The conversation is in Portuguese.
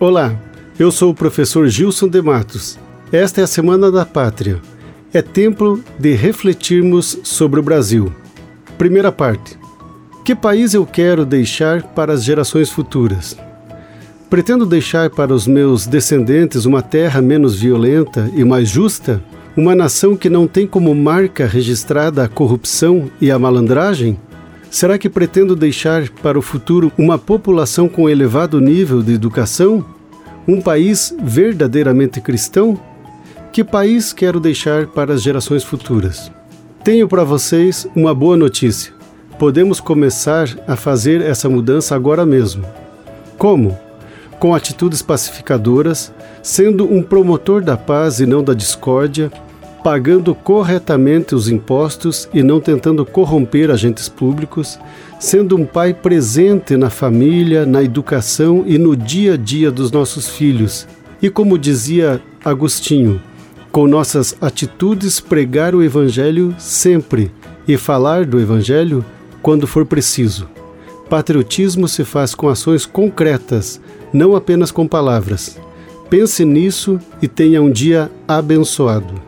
Olá, eu sou o professor Gilson de Matos. Esta é a Semana da Pátria. É tempo de refletirmos sobre o Brasil. Primeira parte. Que país eu quero deixar para as gerações futuras? Pretendo deixar para os meus descendentes uma terra menos violenta e mais justa? Uma nação que não tem como marca registrada a corrupção e a malandragem? Será que pretendo deixar para o futuro uma população com elevado nível de educação? Um país verdadeiramente cristão? Que país quero deixar para as gerações futuras? Tenho para vocês uma boa notícia. Podemos começar a fazer essa mudança agora mesmo. Como? Com atitudes pacificadoras, sendo um promotor da paz e não da discórdia, pagando corretamente os impostos e não tentando corromper agentes públicos, sendo um pai presente na família, na educação e no dia a dia dos nossos filhos. E como dizia Agostinho, com nossas atitudes pregar o Evangelho sempre e falar do Evangelho quando for preciso. Patriotismo se faz com ações concretas, não apenas com palavras. Pense nisso e tenha um dia abençoado.